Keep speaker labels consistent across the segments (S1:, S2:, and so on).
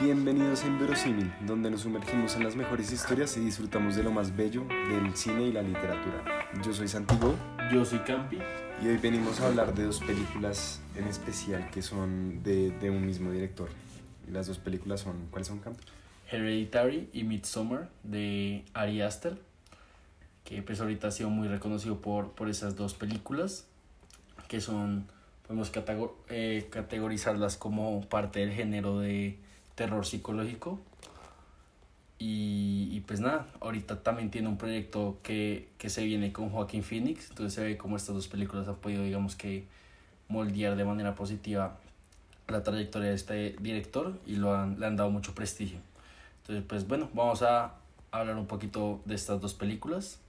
S1: Bienvenidos a Inverosímil, donde nos sumergimos en las mejores historias y disfrutamos de lo más bello del cine y la literatura. Yo soy Santiago.
S2: Yo soy Campi.
S1: Y hoy venimos a hablar de dos películas en especial que son de, de un mismo director. Las dos películas son, ¿cuáles son, Campi?
S2: Hereditary y Midsommar de Ari Aster, que pues ahorita ha sido muy reconocido por, por esas dos películas, que son, podemos eh, categorizarlas como parte del género de terror psicológico. Y, y, pues nada, ahorita también tiene un proyecto que, que se viene con Joaquín Phoenix, entonces se ve como estas dos películas han podido, digamos que, moldear de manera positiva la trayectoria de este director y lo han, le han dado mucho prestigio. Entonces, pues bueno, vamos a hablar un poquito de estas dos películas.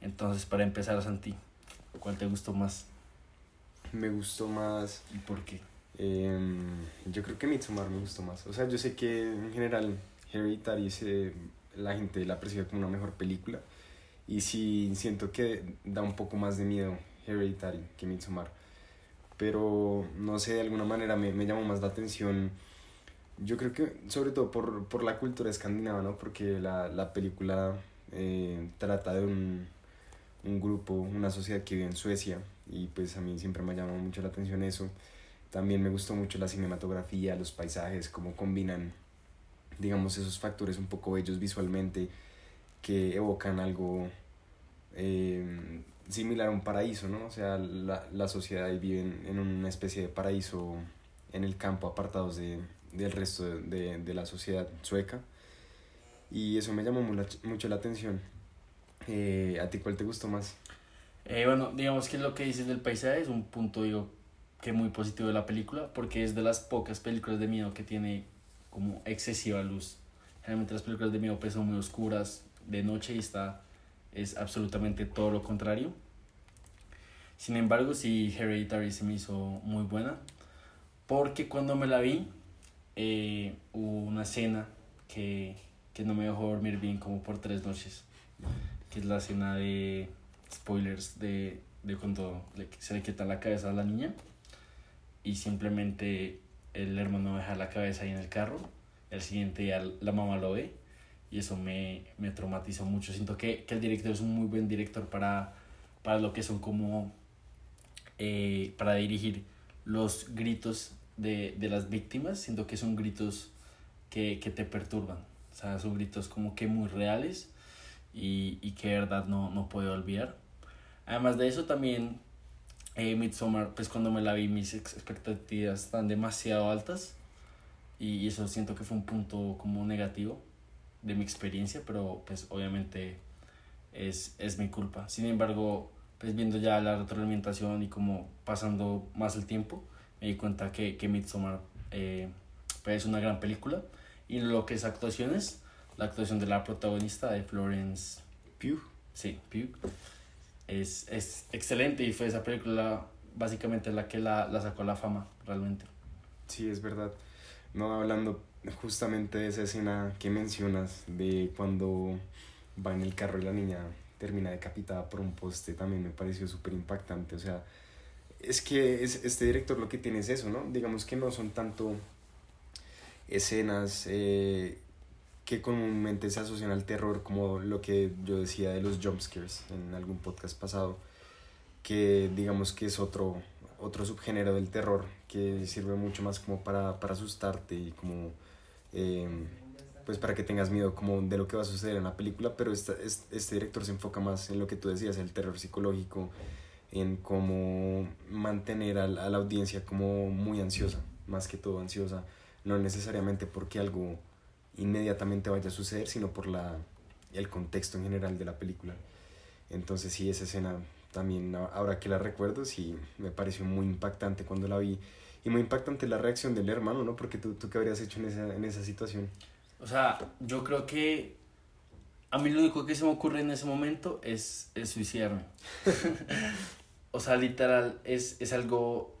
S2: Entonces, para empezar, Santi, ¿cuál te gustó más?
S1: Me gustó más.
S2: ¿Y por qué?
S1: Eh, yo creo que Midsommar me gustó más. O sea, yo sé que en general Hereditary se, la gente la percibe como una mejor película. Y sí siento que da un poco más de miedo Hereditary que Midsommar. Pero no sé, de alguna manera me, me llamó más la atención. Yo creo que sobre todo por, por la cultura escandinava, ¿no? Porque la, la película eh, trata de un, un grupo, una sociedad que vive en Suecia. Y pues a mí siempre me ha llamado mucho la atención eso. También me gustó mucho la cinematografía, los paisajes, cómo combinan, digamos, esos factores un poco bellos visualmente que evocan algo eh, similar a un paraíso, ¿no? O sea, la, la sociedad vive en, en, una especie de paraíso en el campo, apartados de, del resto de, de, de, la sociedad sueca. Y eso me llamó mucho la atención. Eh, ¿A ti cuál te gustó más?
S2: Eh, bueno, digamos que lo que dices del paisaje es un punto, digo, que muy positivo de la película, porque es de las pocas películas de miedo que tiene como excesiva luz. Generalmente las películas de miedo pues, son muy oscuras de noche y esta es absolutamente todo lo contrario. Sin embargo, sí, Hereditary se me hizo muy buena, porque cuando me la vi, eh, hubo una escena que, que no me dejó dormir bien como por tres noches, que es la escena de spoilers de, de cuando se le quita la cabeza a la niña y simplemente el hermano deja la cabeza ahí en el carro, el siguiente día la mamá lo ve y eso me, me traumatizó mucho. Siento que, que el director es un muy buen director para, para lo que son como, eh, para dirigir los gritos de, de las víctimas, siento que son gritos que, que te perturban, o sea, son gritos como que muy reales y, y que verdad no, no puedo olvidar. Además de eso también eh, Midsommar, pues cuando me la vi mis expectativas están demasiado altas y eso siento que fue un punto como negativo de mi experiencia, pero pues obviamente es, es mi culpa. Sin embargo, pues viendo ya la retroalimentación y como pasando más el tiempo, me di cuenta que, que Midsommar eh, pues es una gran película y lo que es actuaciones, la actuación de la protagonista de Florence
S1: Pugh.
S2: Sí, Pugh es, es excelente y fue esa película básicamente la que la, la sacó a la fama realmente.
S1: Sí, es verdad. No, hablando justamente de esa escena que mencionas, de cuando va en el carro y la niña termina decapitada por un poste, también me pareció súper impactante. O sea, es que es, este director lo que tiene es eso, ¿no? Digamos que no son tanto escenas eh, que comúnmente se asocian al terror, como lo que yo decía de los jumpscares en algún podcast pasado, que digamos que es otro, otro subgénero del terror, que sirve mucho más como para, para asustarte y como... Eh, pues para que tengas miedo como de lo que va a suceder en la película, pero esta, este, este director se enfoca más en lo que tú decías, el terror psicológico, en cómo mantener a, a la audiencia como muy ansiosa, más que todo ansiosa, no necesariamente porque algo inmediatamente vaya a suceder, sino por la, el contexto en general de la película. Entonces sí, esa escena también, ahora que la recuerdo, sí, me pareció muy impactante cuando la vi. Y muy impactante la reacción del hermano, ¿no? Porque tú, tú qué habrías hecho en esa, en esa situación.
S2: O sea, yo creo que a mí lo único que se me ocurre en ese momento es, es suicidarme. o sea, literal, es, es algo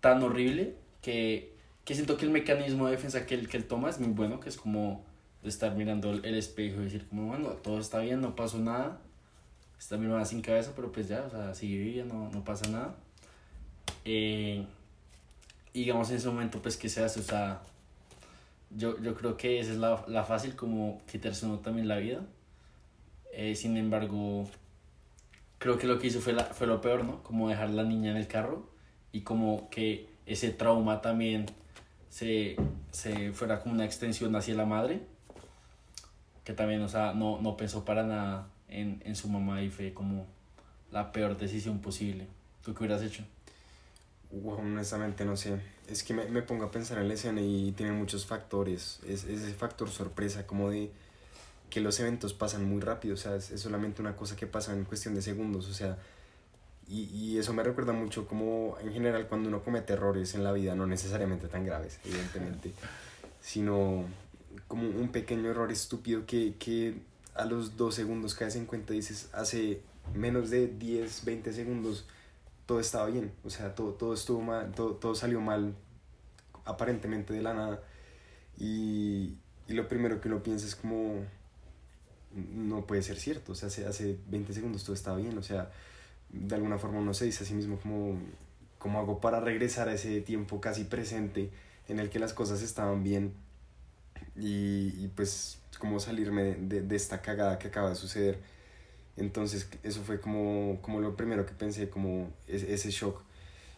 S2: tan horrible que que siento que el mecanismo de defensa que él, que él toma es muy bueno, que es como de estar mirando el espejo y decir como, bueno, todo está bien, no pasó nada, está mi mamá sin cabeza, pero pues ya, o sea, sigue viviendo, no, no pasa nada. Eh, digamos en ese momento, pues, ¿qué se hace? O sea, yo, yo creo que esa es la, la fácil, como quitarse uno también la vida. Eh, sin embargo, creo que lo que hizo fue, la, fue lo peor, ¿no? Como dejar la niña en el carro y como que ese trauma también se, se fuera como una extensión hacia la madre, que también, o sea, no, no pensó para nada en, en su mamá y fue como la peor decisión posible. ¿Tú qué hubieras hecho?
S1: Wow, honestamente no sé. Es que me, me pongo a pensar en la escena y tiene muchos factores. Es, es ese factor sorpresa, como de que los eventos pasan muy rápido, o sea, es, es solamente una cosa que pasa en cuestión de segundos, o sea, y, y eso me recuerda mucho como en general cuando uno comete errores en la vida, no necesariamente tan graves, evidentemente, sino como un pequeño error estúpido que, que a los dos segundos caes en cuenta y dices, hace menos de 10, 20 segundos todo estaba bien, o sea, todo, todo estuvo mal, todo, todo salió mal aparentemente de la nada y, y lo primero que uno piensa es como no puede ser cierto, o sea, hace, hace 20 segundos todo estaba bien, o sea, de alguna forma uno se dice a sí mismo como, como hago para regresar a ese tiempo casi presente en el que las cosas estaban bien y, y pues como salirme de, de, esta cagada que acaba de suceder. Entonces eso fue como, como lo primero que pensé, como ese, ese shock.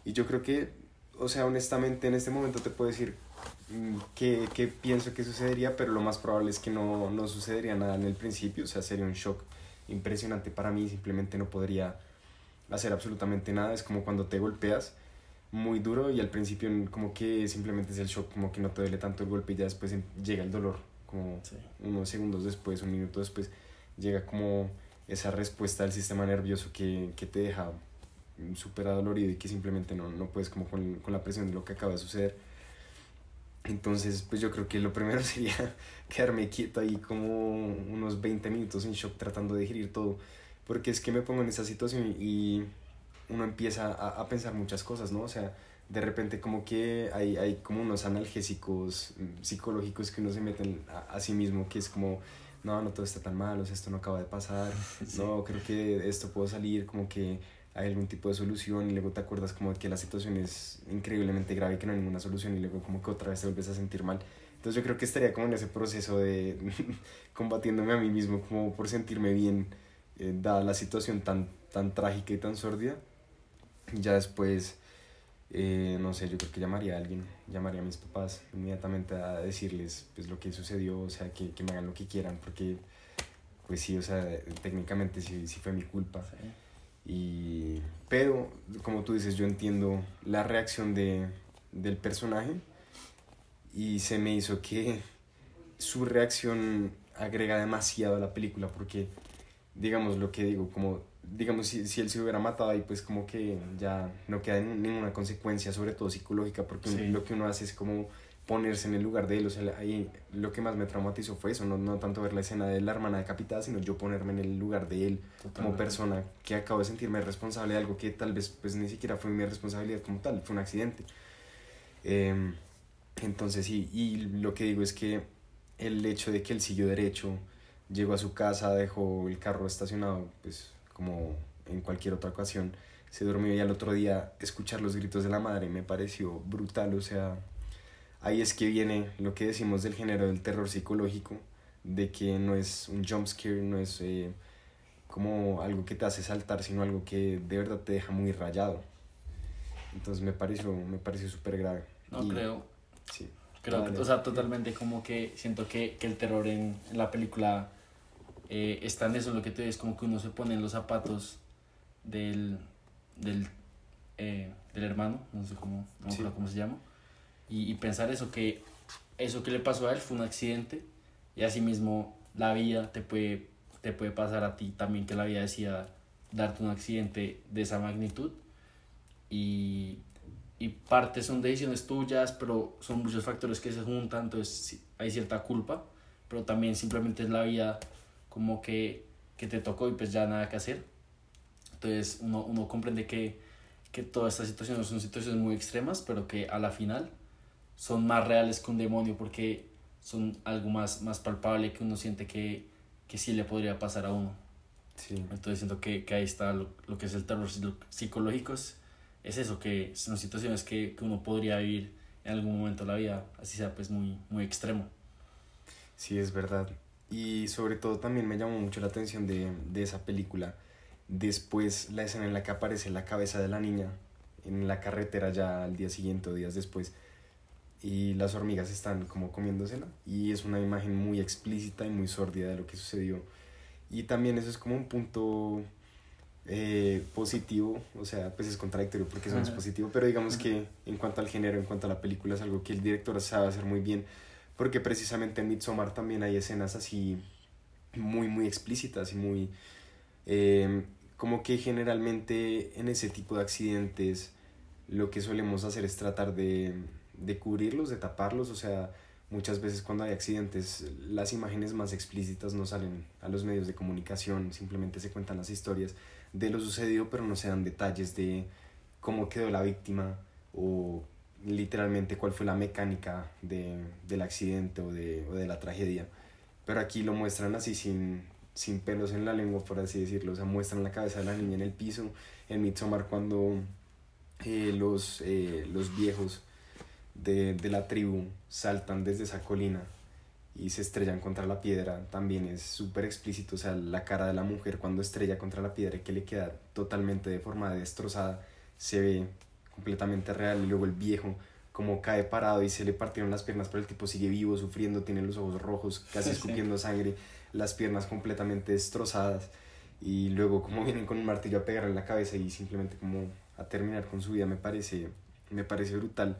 S1: Y yo creo que, o sea, honestamente en este momento te puedo decir Mm, que, que, pienso que sucedería, pero lo más probable es que no, no sucedería nada en el principio, o sea, sería un shock impresionante para mí, simplemente no podría hacer absolutamente nada, es como cuando te golpeas muy duro y al principio como que simplemente es el shock, como que no te duele tanto el golpe y ya después llega el dolor, como sí. unos segundos después, un minuto después, llega como esa respuesta del sistema nervioso que, que te deja súper adolorido y que simplemente no, no puedes como con, con la presión de lo que acaba de suceder entonces, pues yo creo que lo primero sería quedarme quieto ahí como unos 20 minutos en shock tratando de digerir todo, porque es que me pongo en esa situación y uno empieza a, a pensar muchas cosas, ¿no? O sea, de repente como que hay, hay como unos analgésicos mm, psicológicos que uno se mete a, a sí mismo, que es como, no, no todo está tan mal, o sea, esto no acaba de pasar, sí. no, creo que esto puedo salir, como que hay algún tipo de solución y luego te acuerdas como que la situación es increíblemente grave y que no hay ninguna solución y luego como que otra vez te vuelves a sentir mal. Entonces yo creo que estaría como en ese proceso de combatiéndome a mí mismo como por sentirme bien eh, dada la situación tan, tan trágica y tan sordida. Ya después, eh, no sé, yo creo que llamaría a alguien, llamaría a mis papás inmediatamente a decirles pues lo que sucedió, o sea, que, que me hagan lo que quieran, porque pues sí, o sea, técnicamente sí, sí fue mi culpa. Sí y, pero, como tú dices, yo entiendo la reacción de, del personaje y se me hizo que su reacción agrega demasiado a la película porque, digamos, lo que digo, como, digamos, si, si él se hubiera matado ahí, pues como que ya no queda ninguna consecuencia, sobre todo psicológica, porque sí. lo que uno hace es como ponerse en el lugar de él. O sea, ahí lo que más me traumatizó fue eso, no, no tanto ver la escena de la hermana decapitada, sino yo ponerme en el lugar de él Totalmente. como persona que acabo de sentirme responsable de algo que tal vez pues ni siquiera fue mi responsabilidad como tal, fue un accidente. Eh, entonces sí, y lo que digo es que el hecho de que él siguió derecho, llegó a su casa, dejó el carro estacionado, pues como en cualquier otra ocasión, se durmió y al otro día escuchar los gritos de la madre me pareció brutal, o sea, ahí es que viene lo que decimos del género del terror psicológico, de que no es un jump scare, no es eh, como algo que te hace saltar, sino algo que de verdad te deja muy rayado. Entonces me pareció, me pareció súper grave.
S2: No
S1: y,
S2: creo.
S1: Sí.
S2: Creo que, o sea, totalmente como que siento que, que el terror en, en la película eh, en eso, lo que te ves, como que uno se pone en los zapatos del, del, eh, del hermano, no sé cómo, no sí. cómo se llama y, y, pensar eso, que eso que le pasó a él fue un accidente y asimismo la vida te puede, te puede pasar a ti también, que la vida decida darte un accidente de esa magnitud y, y parte son decisiones tuyas, pero son muchos factores que se juntan, entonces hay cierta culpa, pero también simplemente es la vida como que, que te tocó y pues ya nada que hacer. Entonces uno, uno comprende que, que todas estas situaciones son situaciones muy extremas, pero que a la final son más reales que un demonio porque son algo más, más palpable que uno siente que, que sí le podría pasar a uno.
S1: Sí.
S2: Entonces siento que, que ahí está lo, lo, que es el terror psicológico, es, es, eso, que son situaciones que, que uno podría vivir en algún momento de la vida, así sea pues muy, muy extremo.
S1: Sí, es verdad. Y sobre todo también me llamó mucho la atención de, de esa película. Después la escena en la que aparece la cabeza de la niña en la carretera ya al día siguiente o días después y las hormigas están como comiéndosela y es una imagen muy explícita y muy sórdida de lo que sucedió. Y también eso es como un punto eh, positivo, o sea, pues es contradictorio porque eso no es positivo, pero digamos que en cuanto al género, en cuanto a la película es algo que el director sabe hacer muy bien porque precisamente en Midsommar también hay escenas así muy muy explícitas y muy eh, como que generalmente en ese tipo de accidentes lo que solemos hacer es tratar de de cubrirlos, de taparlos, o sea, muchas veces cuando hay accidentes las imágenes más explícitas no salen a los medios de comunicación, simplemente se cuentan las historias de lo sucedido, pero no se dan detalles de cómo quedó la víctima o literalmente cuál fue la mecánica de, del accidente o de, o de la tragedia. Pero aquí lo muestran así sin, sin pelos en la lengua, por así decirlo. O sea, muestran la cabeza de la niña en el piso. En Midsommar cuando eh, los, eh, los viejos de, de la tribu saltan desde esa colina y se estrellan contra la piedra también es súper explícito, o sea, la cara de la mujer cuando estrella contra la piedra y que le queda totalmente deformada, destrozada, se ve completamente real y luego el viejo como cae parado y se le partieron las piernas, pero el tipo sigue vivo, sufriendo, tiene los ojos rojos, casi escupiendo sangre, las piernas completamente destrozadas y luego como vienen con un martillo a pegar en la cabeza y simplemente como a terminar con su vida me parece, me parece brutal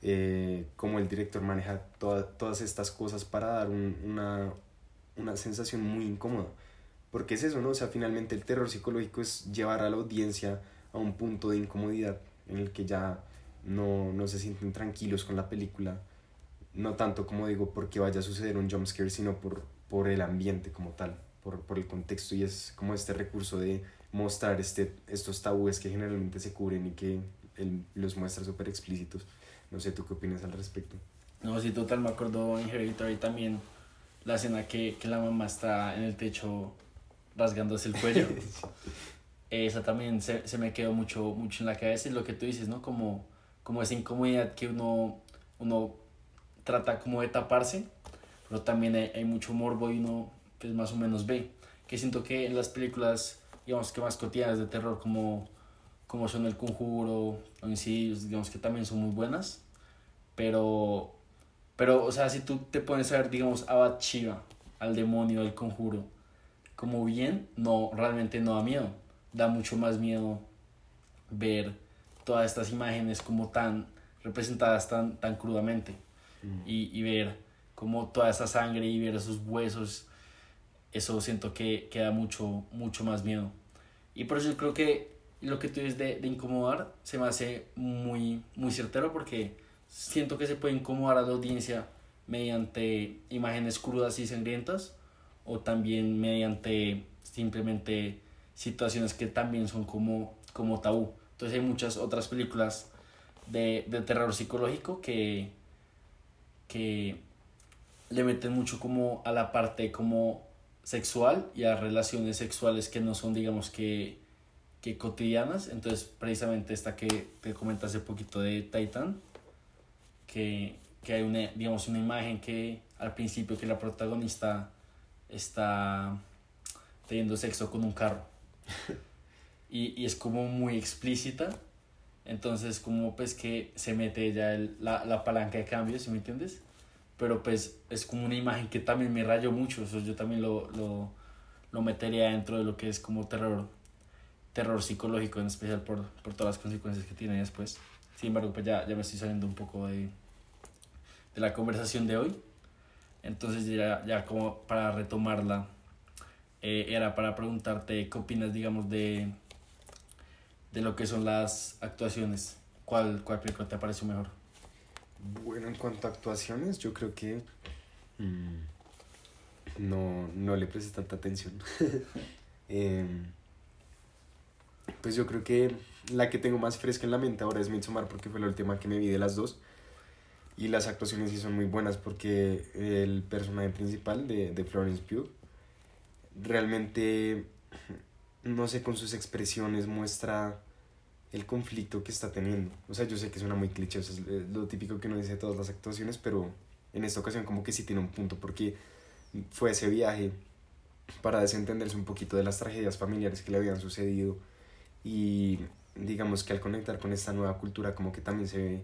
S1: eh, cómo el director maneja todas estas cosas para dar una, una sensación muy incómoda. Porque es eso, ¿no? O sea, finalmente el terror psicológico es llevar a la audiencia a un punto de incomodidad en el que ya no, no se sienten tranquilos con la película. No tanto, como digo, porque vaya a suceder un jumpscare, sino por, por el ambiente como tal, por, por el contexto. Y es como este recurso de mostrar este, estos tabúes que generalmente se cubren y que él los muestra súper explícitos. No sé, ¿tú qué opinas al respecto?
S2: No, sí, total, me acuerdo en Hereditary también la escena que, que la mamá está en el techo rasgándose el cuello. Esa también se, se, me quedó mucho, mucho en la cabeza y lo que tú dices, ¿no? Como, como esa incomodidad que uno, uno trata como de taparse, pero también hay, mucho morbo y uno pues más o menos ve. Que siento que en las películas, digamos que más cotidianas de terror como, como son El Conjuro o Insidious, digamos que también son muy buenas, pero, pero, o sea, si tú te pones a ver, digamos, a Bathsheba, al demonio del conjuro, como bien, no, realmente no da miedo. Da mucho más miedo ver todas estas imágenes como tan representadas tan, tan crudamente mm. y, y, ver como toda esa sangre y ver esos huesos, eso siento que, que da mucho, mucho más miedo. Y por eso yo creo que lo que tú dices de, de incomodar se me hace muy, muy certero porque siento que se puede incomodar a la audiencia mediante imágenes crudas y sangrientas o también mediante simplemente situaciones que también son como, como tabú. Entonces hay muchas otras películas de, de terror psicológico que, que le meten mucho como a la parte como sexual y a relaciones sexuales que no son digamos que, que cotidianas. Entonces precisamente esta que te comenté hace poquito de Titan que, que hay una, digamos, una imagen que al principio que la protagonista está teniendo sexo con un carro. y, y es como muy explícita. Entonces, como pues que se mete ya el, la, la palanca de cambio, ¿sí me entiendes? Pero pues es como una imagen que también me rayó mucho. Eso yo también lo, lo, lo metería dentro de lo que es como terror, terror psicológico, en especial por, por todas las consecuencias que tiene después. Sin embargo, pues ya, ya me estoy saliendo un poco de, de la conversación de hoy. Entonces ya, ya como para retomarla, eh, era para preguntarte qué opinas, digamos, de, de lo que son las actuaciones. ¿Cuál, cuál película te pareció mejor?
S1: Bueno, en cuanto a actuaciones, yo creo que mmm, no, no le presté tanta atención. eh, pues yo creo que la que tengo más fresca en la mente ahora es Midsommar porque fue la última que me vi de las dos. Y las actuaciones sí son muy buenas porque el personaje principal de, de Florence Pugh realmente, no sé, con sus expresiones muestra el conflicto que está teniendo. O sea, yo sé que suena muy cliché, es lo típico que uno dice de todas las actuaciones, pero en esta ocasión como que sí tiene un punto, porque fue ese viaje para desentenderse un poquito de las tragedias familiares que le habían sucedido y digamos que al conectar con esta nueva cultura como que también se ve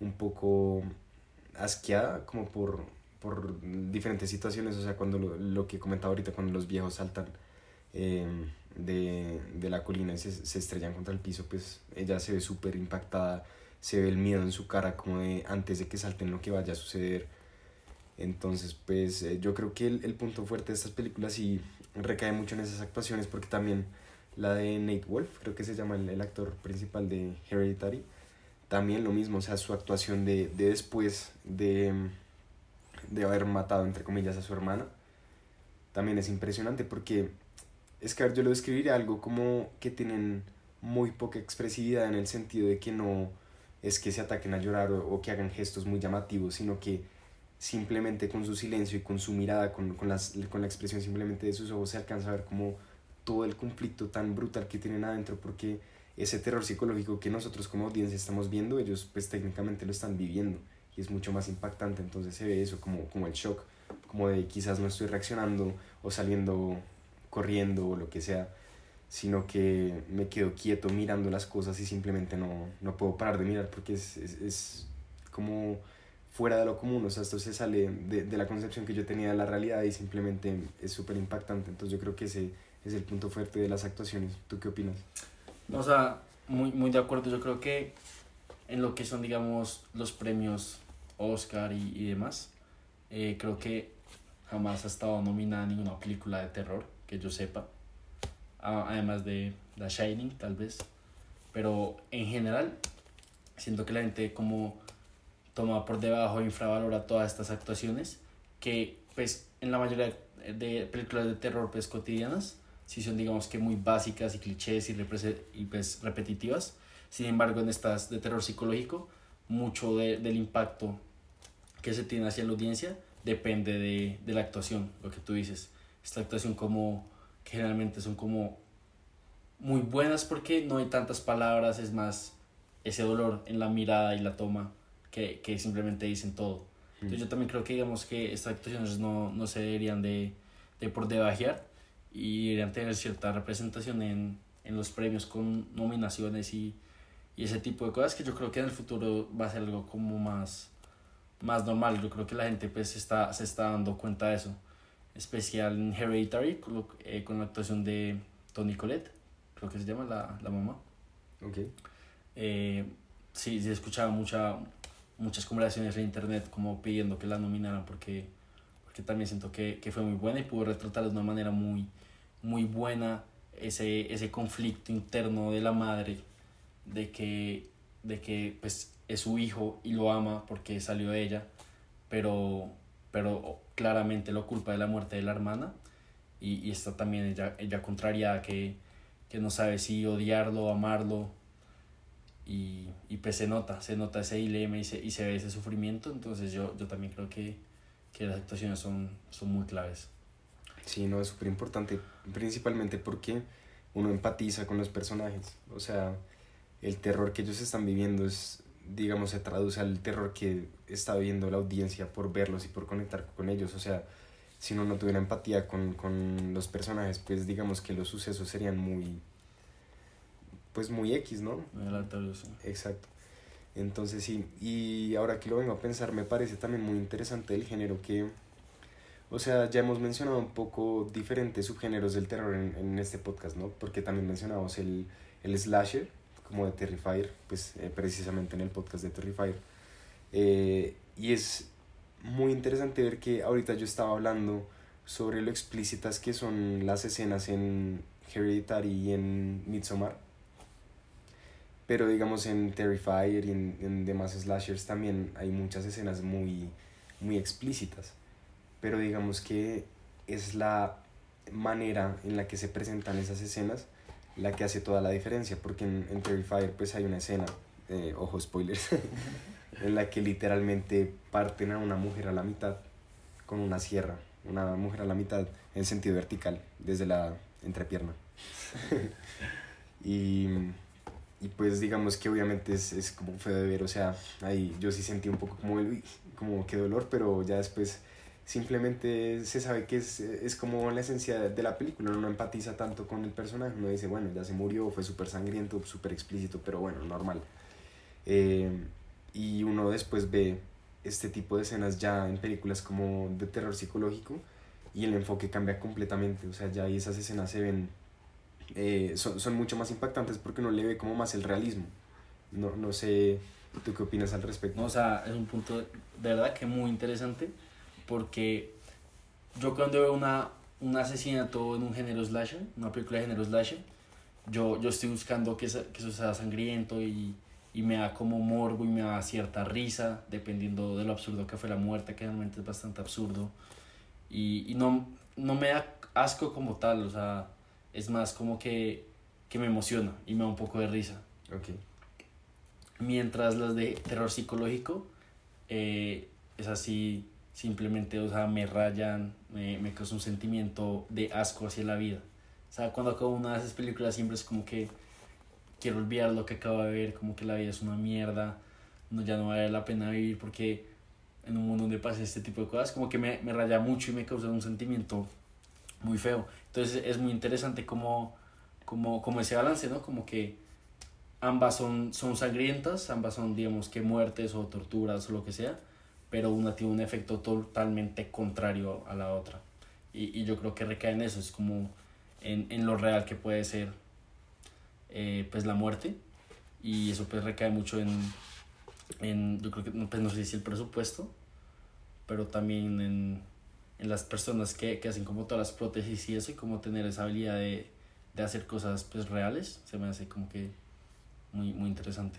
S1: un poco asqueada como por, por diferentes situaciones, o sea, cuando lo, lo que comentaba ahorita, cuando los viejos saltan eh, de, de, la colina y se, se, estrellan contra el piso, pues ella se ve súper impactada, se ve el miedo en su cara como de antes de que salten lo que vaya a suceder. Entonces, pues eh, yo creo que el, el, punto fuerte de estas películas y recae mucho en esas actuaciones porque también la de Nate Wolf, creo que se llama el, el actor principal de Hereditary, también lo mismo, o sea, su actuación de, de después de, de haber matado, entre comillas, a su hermana, también es impresionante porque es que yo lo describiría algo como que tienen muy poca expresividad en el sentido de que no es que se ataquen a llorar o, que hagan gestos muy llamativos, sino que simplemente con su silencio y con su mirada, con, con, las, con la expresión simplemente de sus ojos se alcanza a ver como todo el conflicto tan brutal que tienen adentro porque ese terror psicológico que nosotros como audiencia estamos viendo, ellos pues técnicamente lo están viviendo y es mucho más impactante, entonces se ve eso como, como el shock, como de quizás no estoy reaccionando o saliendo corriendo o lo que sea, sino que me quedo quieto mirando las cosas y simplemente no, no puedo parar de mirar porque es, es, es como fuera de lo común, o sea, esto se sale de, de, la concepción que yo tenía de la realidad y simplemente es súper impactante, entonces yo creo que ese es el punto fuerte de las actuaciones. ¿Tú qué opinas?
S2: O sea, muy, muy de acuerdo, yo creo que en lo que son, digamos, los premios Oscar y, y demás, eh, creo que jamás ha estado nominada ninguna película de terror, que yo sepa, además de The Shining, tal vez, pero en general, siento que la gente como toma por debajo, infravalora todas estas actuaciones que pues en la mayoría de películas de terror pues cotidianas sí son digamos que muy básicas y clichés y, y pues repetitivas. Sin embargo, en estas de terror psicológico, mucho de, del impacto que se tiene hacia la audiencia depende de, de la actuación, lo que tú dices. Esta actuación como que generalmente son como muy buenas porque no hay tantas palabras, es más ese dolor en la mirada y la toma que, que simplemente dicen todo. Entonces yo también creo que digamos que estas actuaciones no, no se deberían de, de por debajear y deberían tener cierta representación en, en los premios con nominaciones y, y ese tipo de cosas que yo creo que en el futuro va a ser algo como más, más normal. Yo creo que la gente pues está, se está dando cuenta de eso. Especial en Hereditary con, eh, con la actuación de Tony Collette, creo que se llama la, la mamá.
S1: Ok.
S2: Eh, sí, sí, escuchaba mucha, muchas conversaciones en internet como pidiendo que la nominaran porque, porque también siento que, que fue muy buena y pudo retratar de una manera muy, muy buena ese, ese conflicto interno de la madre de que, de que pues es su hijo y lo ama porque salió de ella, pero, pero claramente lo culpa de la muerte de la hermana y, y está también ella, ella contrariada que, que no sabe si odiarlo amarlo y, y pues se nota, se nota ese dilema y se, y se ve ese sufrimiento, entonces yo, yo también creo que, que las actuaciones son, son muy claves.
S1: Sí, no, es súper importante, principalmente porque uno empatiza con los personajes, o sea, el terror que ellos están viviendo es, digamos, se traduce al terror que está viviendo la audiencia por verlos y por conectar con ellos, o sea, si uno no tuviera empatía con, con los personajes, pues digamos que los sucesos serían muy, pues muy X, ¿no?
S2: Muy aleatorios, sí.
S1: Exacto. Entonces sí, y ahora que lo vengo a pensar, me parece también muy interesante el género que, o sea, ya hemos mencionado un poco diferentes subgéneros del terror en, en este podcast, ¿no? Porque también mencionamos el, el slasher, como de Terrifier, pues eh, precisamente en el podcast de Terrifier. Eh, y es muy interesante ver que ahorita yo estaba hablando sobre lo explícitas que son las escenas en Hereditary y en Midsommar. Pero digamos en Terrifier y en, en demás slashers también hay muchas escenas muy, muy explícitas. Pero digamos que es la manera en la que se presentan esas escenas la que hace toda la diferencia, porque en, en Terrifier pues hay una escena, eh, ojo spoilers, en la que literalmente parten a una mujer a la mitad con una sierra, una mujer a la mitad en sentido vertical, desde la entrepierna. y, y pues digamos que obviamente es, es como feo de ver, o sea, ahí yo sí sentí un poco como, el, como qué dolor, pero ya después simplemente se sabe que es, es como la esencia de la película, uno no empatiza tanto con el personaje, uno dice, bueno, ya se murió, fue súper sangriento, súper explícito, pero bueno, normal. Eh, y uno después ve este tipo de escenas ya en películas como de terror psicológico y el enfoque cambia completamente, o sea, ya ahí esas escenas se ven eh, son, son, mucho más impactantes porque uno le ve como más el realismo. No, no sé, ¿tú qué opinas al respecto?
S2: O sea, es un punto de verdad que muy interesante porque yo cuando veo una, un asesinato en un género slasher, una película de género slasher, yo, yo estoy buscando que, que eso sea sangriento y, y me da como morbo y me da cierta risa, dependiendo de lo absurdo que fue la muerte, que realmente es bastante absurdo. Y, y no, no me da asco como tal, o sea, es más como que, que me emociona y me da un poco de risa.
S1: Okay.
S2: Mientras las de terror psicológico eh, es así, simplemente, o sea, me rayan, me, me causa un sentimiento de asco hacia la vida. O sea, cuando acabo una de esas películas siempre es como que quiero olvidar lo que acabo de ver, como que la vida es una mierda, no, ya no vale la pena vivir porque en un mundo donde pasa este tipo de cosas, como que me, me raya mucho y me causa un sentimiento muy feo. Entonces es muy interesante como, como, como ese balance, ¿no? Como que ambas son, son sangrientas, ambas son, digamos, que muertes o torturas o lo que sea, pero una tiene un efecto totalmente contrario a la otra. Y, y yo creo que recae en eso, es como en, en lo real que puede ser eh, pues la muerte y eso pues recae mucho en, en yo creo que pues no sé si el presupuesto, pero también en en las personas que, que hacen como todas las prótesis y eso, y como tener esa habilidad de, de hacer cosas pues reales, se me hace como que muy, muy interesante.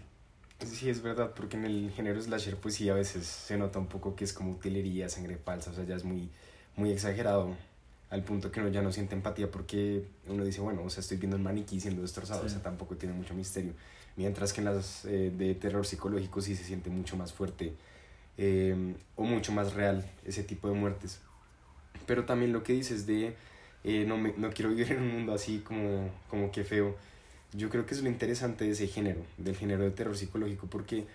S1: Sí, es verdad, porque en el género slasher pues sí a veces se nota un poco que es como utilería, sangre falsa, o sea, ya es muy, muy exagerado al punto que uno ya no siente empatía porque uno dice, bueno, o sea, estoy viendo el maniquí siendo destrozado, o sea, tampoco tiene mucho misterio. Mientras que en las eh, de terror psicológico sí se siente mucho más fuerte eh, o mucho más real ese tipo de muertes pero también lo que dices de eh, no, me, no quiero vivir en un mundo así como, como que feo, yo creo que es lo interesante de ese género, del género de terror psicológico, porque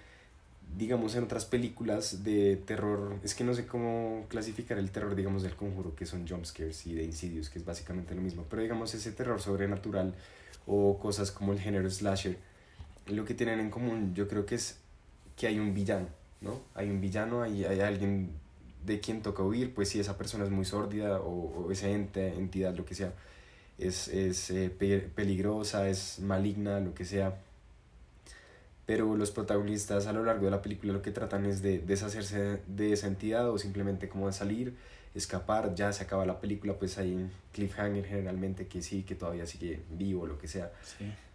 S1: digamos en otras películas de terror, es que no sé cómo clasificar el terror, digamos, del conjuro, que son jumpscares y de insidios, que es básicamente lo mismo, pero digamos ese terror sobrenatural o cosas como el género slasher, lo que tienen en común yo creo que es que hay un villano, ¿no? Hay un villano, hay, hay alguien de quién toca huir, pues si esa persona es muy sórdida o, esa ente, entidad, lo que sea, es, es eh, peligrosa, es maligna, lo que sea. Pero los protagonistas a lo largo de la película lo que tratan es de deshacerse de esa entidad o simplemente como de salir, escapar, ya se acaba la película, pues hay un cliffhanger generalmente que sí, que todavía sigue vivo, lo que sea.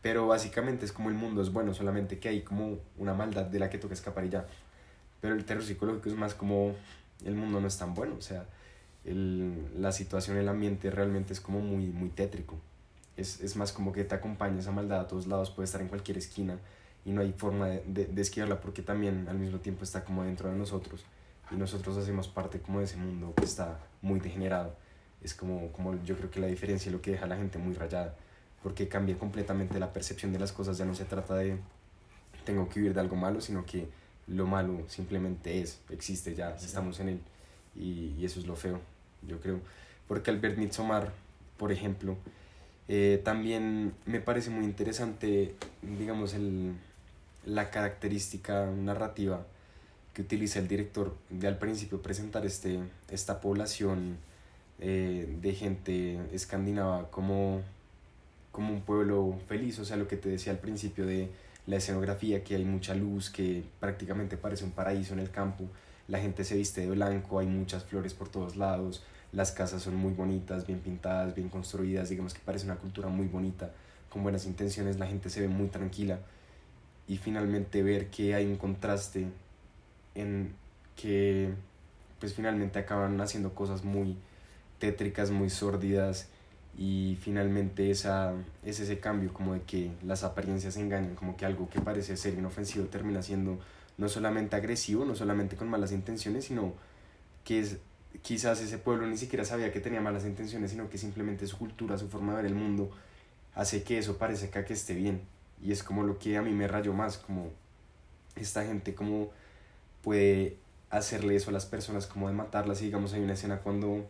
S1: Pero básicamente es como el mundo es bueno, solamente que hay como una maldad de la que toca escapar y ya. Pero el terror psicológico es más como el mundo no es tan bueno, o sea, el, la situación, el ambiente realmente es como muy, muy tétrico. Es, es, más como que te acompaña esa maldad a todos lados, puede estar en cualquier esquina y no hay forma de, de, de esquivarla porque también al mismo tiempo está como dentro de nosotros y nosotros hacemos parte como de ese mundo que está muy degenerado. Es como, como yo creo que la diferencia es lo que deja a la gente muy rayada, porque cambia completamente la percepción de las cosas, ya no se trata de tengo que huir de algo malo, sino que lo malo simplemente es, existe ya, estamos en él. Y, eso es lo feo, yo creo. Porque Albert Midsommar, por ejemplo, eh, también me parece muy interesante, digamos, el, la característica narrativa que utiliza el director de al principio presentar este, esta población eh, de gente escandinava como, como un pueblo feliz, o sea, lo que te decía al principio de la escenografía, que hay mucha luz, que prácticamente parece un paraíso en el campo, la gente se viste de blanco, hay muchas flores por todos lados, las casas son muy bonitas, bien pintadas, bien construidas, digamos que parece una cultura muy bonita, con buenas intenciones, la gente se ve muy tranquila. Y finalmente ver que hay un contraste en que pues finalmente acaban haciendo cosas muy tétricas, muy sórdidas y finalmente esa, es ese cambio como de que las apariencias engañan, como que algo que parece ser inofensivo termina siendo no solamente agresivo, no solamente con malas intenciones, sino que es, quizás ese pueblo ni siquiera sabía que tenía malas intenciones, sino que simplemente su cultura, su forma de ver el mundo, hace que eso parezca que esté bien. Y es como lo que a mí me rayó más, como esta gente como puede hacerle eso a las personas, como de matarlas. Y digamos, hay una escena cuando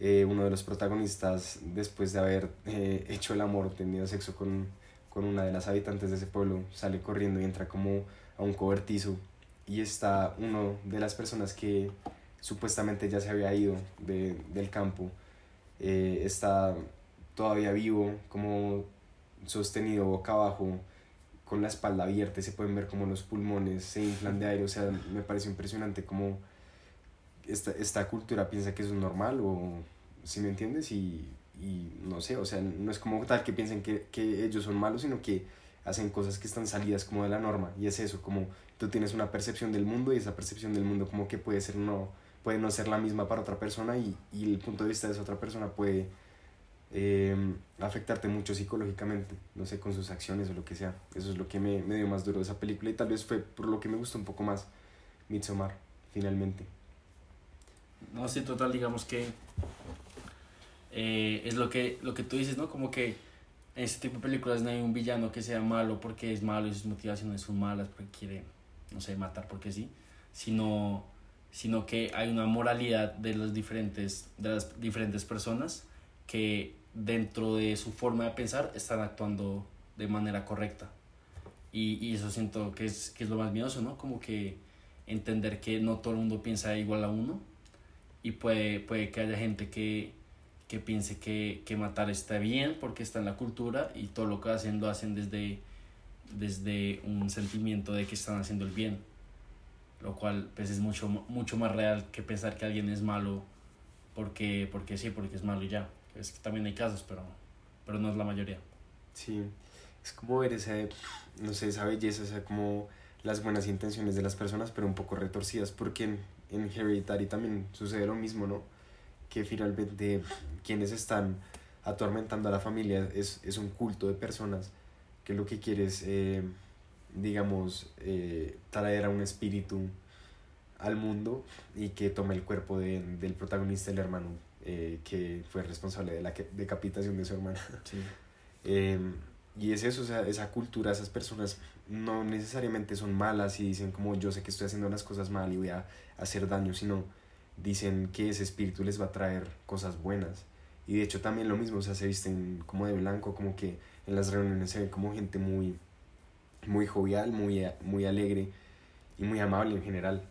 S1: eh, uno de los protagonistas, después de haber eh, hecho el amor, tenido sexo con, con una de las habitantes de ese pueblo, sale corriendo y entra como a un cobertizo y está uno de las personas que supuestamente ya se había ido de, del campo, eh, está todavía vivo, como sostenido boca abajo, con la espalda abierta, se pueden ver como los pulmones se inflan de aire, o sea, me parece impresionante como esta, esta cultura piensa que eso es normal, o si me entiendes, y, y, no sé, o sea, no es como tal que piensen que, que ellos son malos, sino que hacen cosas que están salidas como de la norma, y es eso, como tú tienes una percepción del mundo y esa percepción del mundo como que puede ser no puede no ser la misma para otra persona y, y el punto de vista de esa otra persona puede eh, afectarte mucho psicológicamente, no sé, con sus acciones o lo que sea. Eso es lo que me, me, dio más duro de esa película y tal vez fue por lo que me gustó un poco más Midsommar, finalmente.
S2: No, sí, total, digamos que eh, es lo que, lo que tú dices, ¿no? Como que en este tipo de películas no hay un villano que sea malo porque es malo y sus motivaciones son malas porque quiere, no sé, matar porque sí, sino sino que hay una moralidad de, los diferentes, de las diferentes personas que dentro de su forma de pensar están actuando de manera correcta. Y, y eso siento que es, que es lo más miedoso, ¿no? Como que entender que no todo el mundo piensa igual a uno y puede, puede que haya gente que, que piense que, que matar está bien porque está en la cultura y todo lo que hacen lo hacen desde, desde un sentimiento de que están haciendo el bien lo cual pues es mucho, mucho más real que pensar que alguien es malo porque, porque sí, porque es malo y ya. Es que también hay casos, pero, pero no es la mayoría.
S1: Sí, es como ver esa, no sé, esa belleza, o sea, como las buenas intenciones de las personas, pero un poco retorcidas, porque en, en Hereditary también sucede lo mismo, ¿no? Que finalmente quienes están atormentando a la familia es, es un culto de personas que lo que quiere es... Eh, digamos, eh, traer a un espíritu al mundo y que tome el cuerpo de, del protagonista, el hermano, eh, que fue responsable de la decapitación de su hermana. Em, y es eso, o sea, esa cultura, esas personas no necesariamente son malas y dicen como yo sé que estoy haciendo las cosas mal y voy a hacer daño, sino dicen que ese espíritu les va a traer cosas buenas. Y de hecho también lo mismo, o sea, se visten como de blanco, como que en las reuniones se ve como gente muy muy jovial, muy, muy alegre y muy amable en general,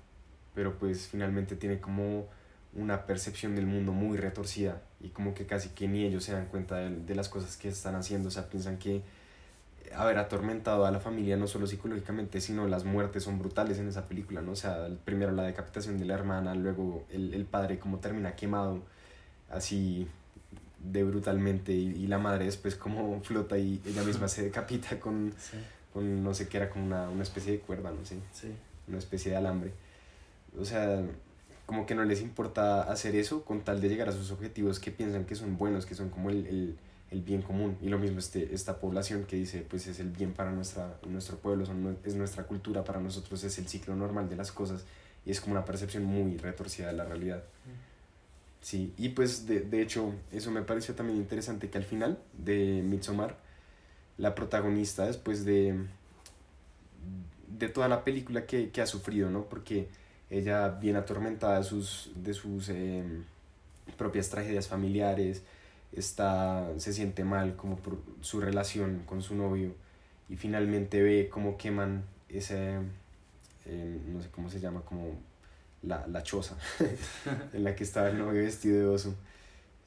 S1: pero pues finalmente tiene como una percepción del mundo muy retorcida y como que casi que ni ellos se dan cuenta de, las cosas que están haciendo, o sea, piensan que haber atormentado a la familia no solo psicológicamente, sino las muertes son brutales en esa película, ¿no? O sea, primero la decapitación de la hermana, luego el, el padre como termina quemado, así de brutalmente, y, la madre después como flota y ella misma se decapita con con no sé qué era como una, una especie de cuerda, no sé. Sí. Una especie de alambre. O sea, como que no les importa hacer eso con tal de llegar a sus objetivos que piensan que son buenos, que son como el, el, el bien común. Y lo mismo este, esta población que dice, pues es el bien para nuestra, nuestro pueblo, son, es nuestra cultura, para nosotros es el ciclo normal de las cosas. Y es como una percepción muy retorcida de la realidad. Sí, y pues de, de hecho eso me pareció también interesante que al final de Midsommar la protagonista después de, de toda la película que, que ha sufrido, ¿no? Porque ella viene atormentada de sus, de sus em, propias tragedias familiares, está, se siente mal como por su relación con su novio y finalmente ve cómo queman ese, em, no sé cómo se llama, como la, la choza en la que estaba el novio vestido de oso.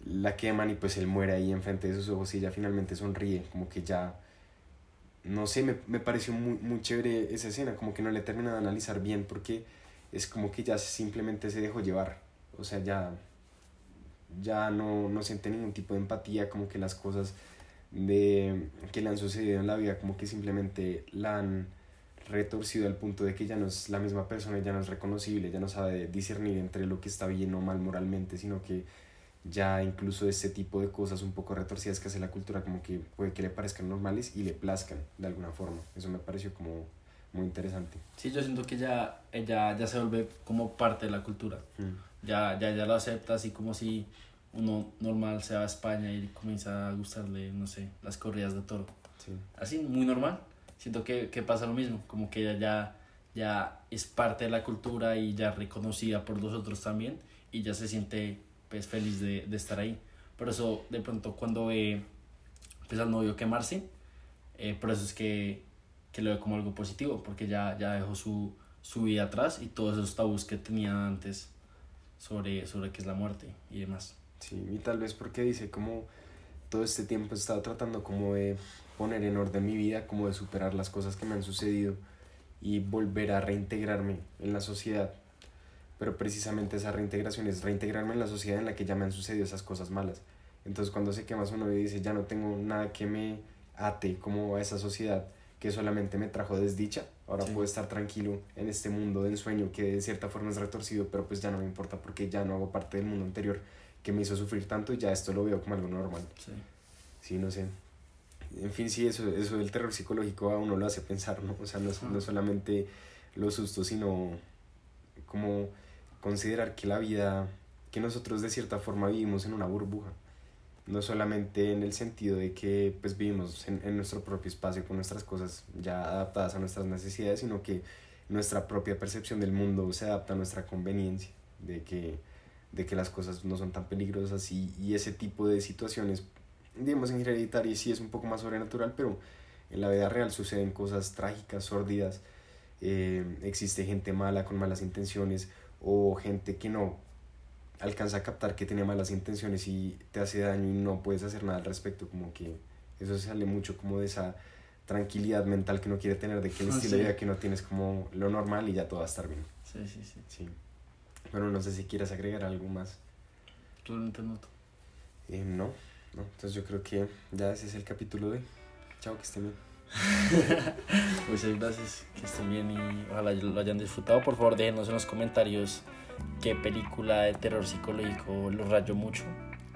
S1: La queman y pues él muere ahí enfrente de sus ojos y ella finalmente sonríe, como que ya no sé, me, me, pareció muy, muy chévere esa escena, como que no le termina de analizar bien porque es como que ya simplemente se dejó llevar, o sea, ya, ya no, no siente ningún tipo de empatía, como que las cosas de, que le han sucedido en la vida, como que simplemente la han retorcido al punto de que ya no es la misma persona, ya no es reconocible, ya no sabe discernir entre lo que está bien o mal moralmente, sino que ya incluso ese tipo de cosas un poco retorcidas que hace la cultura como que puede que le parezcan normales y le plazcan de alguna forma. Eso me pareció como muy interesante.
S2: Sí, yo siento que ya ella ya se vuelve como parte de la cultura. Mm. Ya, ya, ya lo acepta así como si uno normal se va a España y comienza a gustarle, no sé, las corridas de toro. Sí. Así, muy normal. siento que, que pasa lo mismo, como que ella ya, ya es parte de la cultura y ya reconocida por los otros también y ya se siente pues feliz de, de estar ahí. Por eso de pronto cuando ve pues, al novio quemarse, eh, por eso es que, que lo ve como algo positivo, porque ya, ya dejó su, su vida atrás y todos esos tabús que tenía antes sobre, sobre qué es la muerte y demás.
S1: Sí, y tal vez porque dice como todo este tiempo he estado tratando como de poner en orden mi vida, como de superar las cosas que me han sucedido y volver a reintegrarme en la sociedad. Pero precisamente esa reintegración es reintegrarme en la sociedad en la que ya me han sucedido esas cosas malas. Entonces cuando se quema su novio y dice, ya no tengo nada que me ate como a esa sociedad que solamente me trajo desdicha, ahora
S2: Sí.
S1: puedo estar tranquilo en este mundo de ensueño que de cierta forma es retorcido, pero pues ya no me importa porque ya no hago parte del mundo anterior que me hizo sufrir tanto y ya esto lo veo como algo normal.
S2: Sí.
S1: Sí, no sé. En fin, sí, eso, eso del terror psicológico a uno lo hace pensar, ¿no? O sea, no, no solamente los sustos, sino como considerar que la vida, que nosotros de cierta forma vivimos en una burbuja. No solamente en el sentido de que pues vivimos en, en nuestro propio espacio con nuestras cosas ya adaptadas a nuestras necesidades, sino que nuestra propia percepción del mundo se adapta a nuestra conveniencia, de que, de que las cosas no son tan peligrosas y, y ese tipo de situaciones digamos en Hereditary sí es un poco más sobrenatural, pero en la vida real suceden cosas trágicas, sórdidas, eh, existe gente mala con malas intenciones o gente que no alcanza a captar que tiene malas intenciones y te hace daño y no puedes hacer nada al respecto, como que eso sale mucho como de esa tranquilidad mental que uno quiere tener, de que el
S2: Ah,
S1: estilo de
S2: sí.
S1: vida que no tienes como lo normal y ya todo va a estar bien.
S2: Sí, sí, sí.
S1: Sí. Bueno, no sé si quieres agregar algo más.
S2: Realmente noto.
S1: Eh, no, no. Entonces yo creo que ya ese es el capítulo de. Chao, que estén bien.
S2: Muchas gracias, que estén bien y ojalá lo hayan disfrutado. Por favor, déjenos en los comentarios qué película de terror psicológico los rayó mucho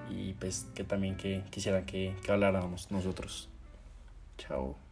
S2: y pues que también que quisieran que, que habláramos nosotros. Chao.